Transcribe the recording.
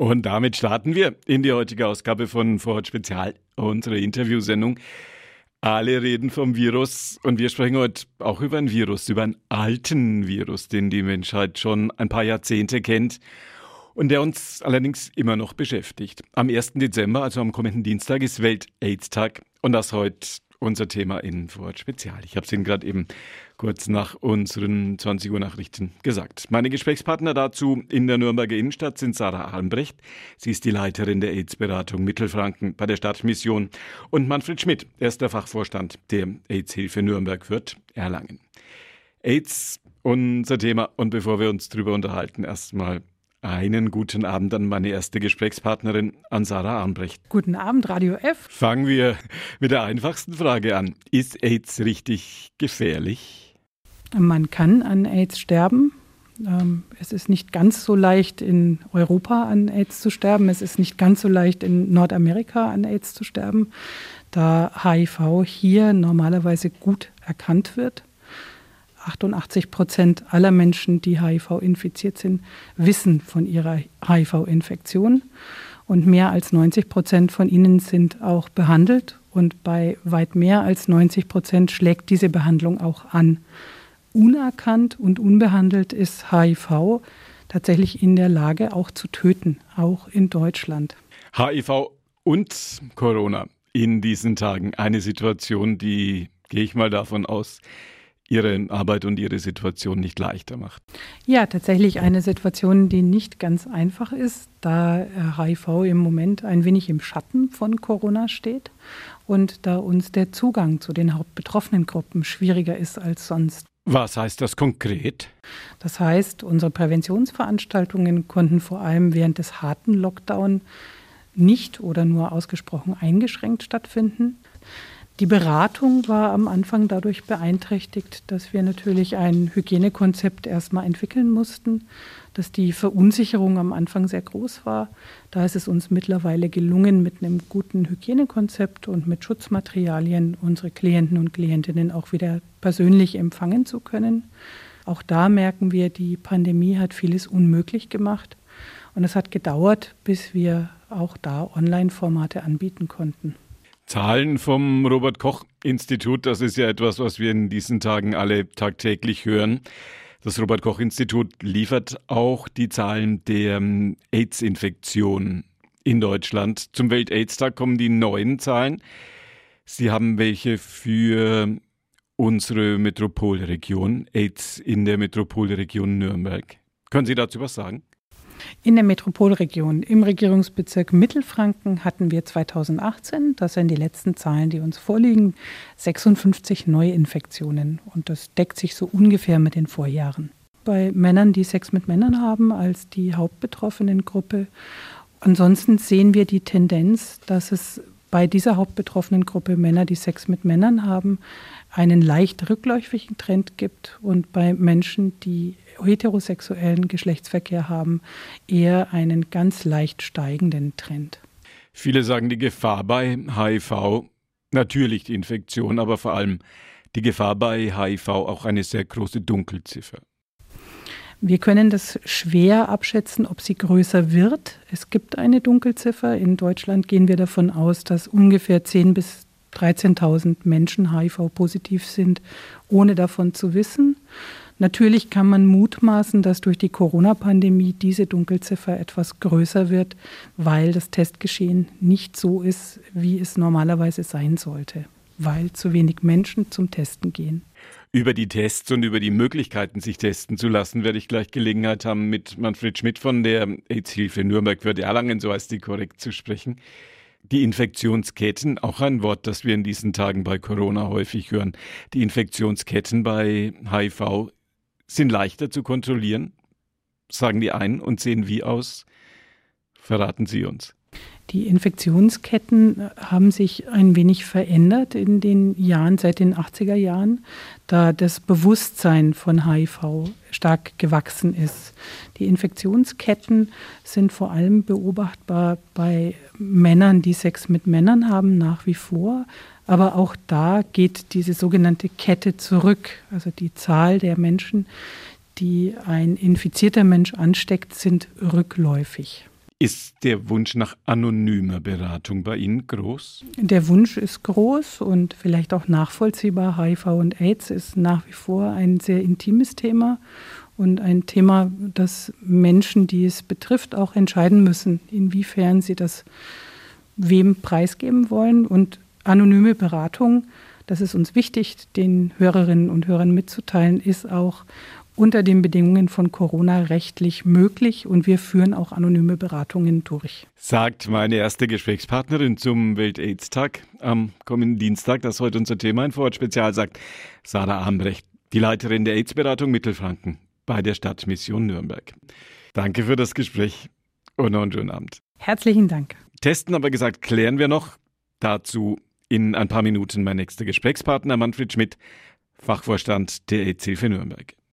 Und damit starten wir in die heutige Ausgabe von Vorort Spezial, unsere Interviewsendung. Alle reden vom Virus und wir sprechen heute auch über ein Virus, über einen alten Virus, den die Menschheit schon ein paar Jahrzehnte kennt und der uns allerdings immer noch beschäftigt. Am 1. Dezember, also am kommenden Dienstag, ist Welt-AIDS-Tag und das heute unser Thema in Vorort Spezial. Ich habe es Ihnen gerade eben kurz nach unseren 20 Uhr Nachrichten gesagt. Meine Gesprächspartner dazu in der Nürnberger Innenstadt sind Sarah Almbrecht. Sie ist die Leiterin der AIDS-Beratung Mittelfranken bei der Stadtmission und Manfred Schmidt. Er ist der Fachvorstand der AIDS-Hilfe Nürnberg Fürth Erlangen. AIDS, unser Thema. Und bevor wir uns darüber unterhalten, erstmal einen guten Abend an meine erste Gesprächspartnerin, an Sarah Armbrecht. Guten Abend, Radio F. Fangen wir mit der einfachsten Frage an. Ist AIDS richtig gefährlich? Man kann an AIDS sterben. Ähm, es ist nicht ganz so leicht, in Europa an AIDS zu sterben. Es ist nicht ganz so leicht, in Nordamerika an AIDS zu sterben, da HIV hier normalerweise gut erkannt wird. 88 Prozent aller Menschen, die HIV infiziert sind, wissen von ihrer HIV-Infektion. Und mehr als 90 Prozent von ihnen sind auch behandelt. Und bei weit mehr als 90 Prozent schlägt diese Behandlung auch an. Unerkannt und unbehandelt ist HIV tatsächlich in der Lage, auch zu töten, auch in Deutschland. HIV und Corona in diesen Tagen eine Situation, die, gehe ich mal davon aus, Ihre Arbeit und Ihre Situation nicht leichter macht. Ja, tatsächlich eine Situation, die nicht ganz einfach ist, da HIV im Moment ein wenig im Schatten von Corona steht und da uns der Zugang zu den hauptbetroffenen Gruppen schwieriger ist als sonst. Was heißt das konkret? Das heißt, unsere Präventionsveranstaltungen konnten vor allem während des harten Lockdown nicht oder nur ausgesprochen eingeschränkt stattfinden. Die Beratung war am Anfang dadurch beeinträchtigt, dass wir natürlich ein Hygienekonzept erstmal entwickeln mussten, dass die Verunsicherung am Anfang sehr groß war. Da ist es uns mittlerweile gelungen, mit einem guten Hygienekonzept und mit Schutzmaterialien unsere Klienten und Klientinnen auch wieder persönlich empfangen zu können. Auch da merken wir, die Pandemie hat vieles unmöglich gemacht. Und es hat gedauert, bis wir auch da Online-Formate anbieten konnten. Zahlen vom Robert Koch Institut, das ist ja etwas, was wir in diesen Tagen alle tagtäglich hören. Das Robert Koch Institut liefert auch die Zahlen der ähm, AIDS-Infektion in Deutschland. Zum Welt-AIDS-Tag kommen die neuen Zahlen. Sie haben welche für unsere Metropolregion, AIDS in der Metropolregion Nürnberg. Können Sie dazu was sagen? In der Metropolregion, im Regierungsbezirk Mittelfranken hatten wir 2018, das sind die letzten Zahlen, die uns vorliegen, 56 Neuinfektionen. Und das deckt sich so ungefähr mit den Vorjahren. Bei Männern, die Sex mit Männern haben, als die hauptbetroffenen Gruppe. Ansonsten sehen wir die Tendenz, dass es bei dieser hauptbetroffenen Gruppe Männer, die Sex mit Männern haben, einen leicht rückläufigen Trend gibt und bei Menschen, die heterosexuellen Geschlechtsverkehr haben, eher einen ganz leicht steigenden Trend. Viele sagen, die Gefahr bei HIV, natürlich die Infektion, aber vor allem die Gefahr bei HIV auch eine sehr große Dunkelziffer. Wir können das schwer abschätzen, ob sie größer wird. Es gibt eine Dunkelziffer. In Deutschland gehen wir davon aus, dass ungefähr 10.000 bis 13.000 Menschen HIV-positiv sind, ohne davon zu wissen. Natürlich kann man mutmaßen, dass durch die Corona-Pandemie diese Dunkelziffer etwas größer wird, weil das Testgeschehen nicht so ist, wie es normalerweise sein sollte, weil zu wenig Menschen zum Testen gehen. Über die Tests und über die Möglichkeiten, sich testen zu lassen, werde ich gleich Gelegenheit haben, mit Manfred Schmidt von der AIDS-Hilfe Nürnberg für Erlangen, so heißt die korrekt, zu sprechen. Die Infektionsketten, auch ein Wort, das wir in diesen Tagen bei Corona häufig hören. Die Infektionsketten bei HIV sind leichter zu kontrollieren, sagen die einen und sehen wie aus? Verraten Sie uns. Die Infektionsketten haben sich ein wenig verändert in den Jahren, seit den 80er Jahren, da das Bewusstsein von HIV stark gewachsen ist. Die Infektionsketten sind vor allem beobachtbar bei Männern, die Sex mit Männern haben, nach wie vor. Aber auch da geht diese sogenannte Kette zurück. Also die Zahl der Menschen, die ein infizierter Mensch ansteckt, sind rückläufig. Ist der Wunsch nach anonymer Beratung bei Ihnen groß? Der Wunsch ist groß und vielleicht auch nachvollziehbar. HIV und AIDS ist nach wie vor ein sehr intimes Thema und ein Thema, das Menschen, die es betrifft, auch entscheiden müssen, inwiefern sie das wem preisgeben wollen. Und anonyme Beratung, das ist uns wichtig, den Hörerinnen und Hörern mitzuteilen, ist auch unter den Bedingungen von Corona rechtlich möglich und wir führen auch anonyme Beratungen durch. Sagt meine erste Gesprächspartnerin zum Welt-AIDS-Tag am kommenden Dienstag, das heute unser Thema in Vorort Spezial sagt, Sarah Ambrecht, die Leiterin der AIDS-Beratung Mittelfranken bei der Stadtmission Nürnberg. Danke für das Gespräch und noch einen schönen Abend. Herzlichen Dank. Testen aber gesagt, klären wir noch. Dazu in ein paar Minuten mein nächster Gesprächspartner Manfred Schmidt, Fachvorstand der AIDS-Hilfe Nürnberg.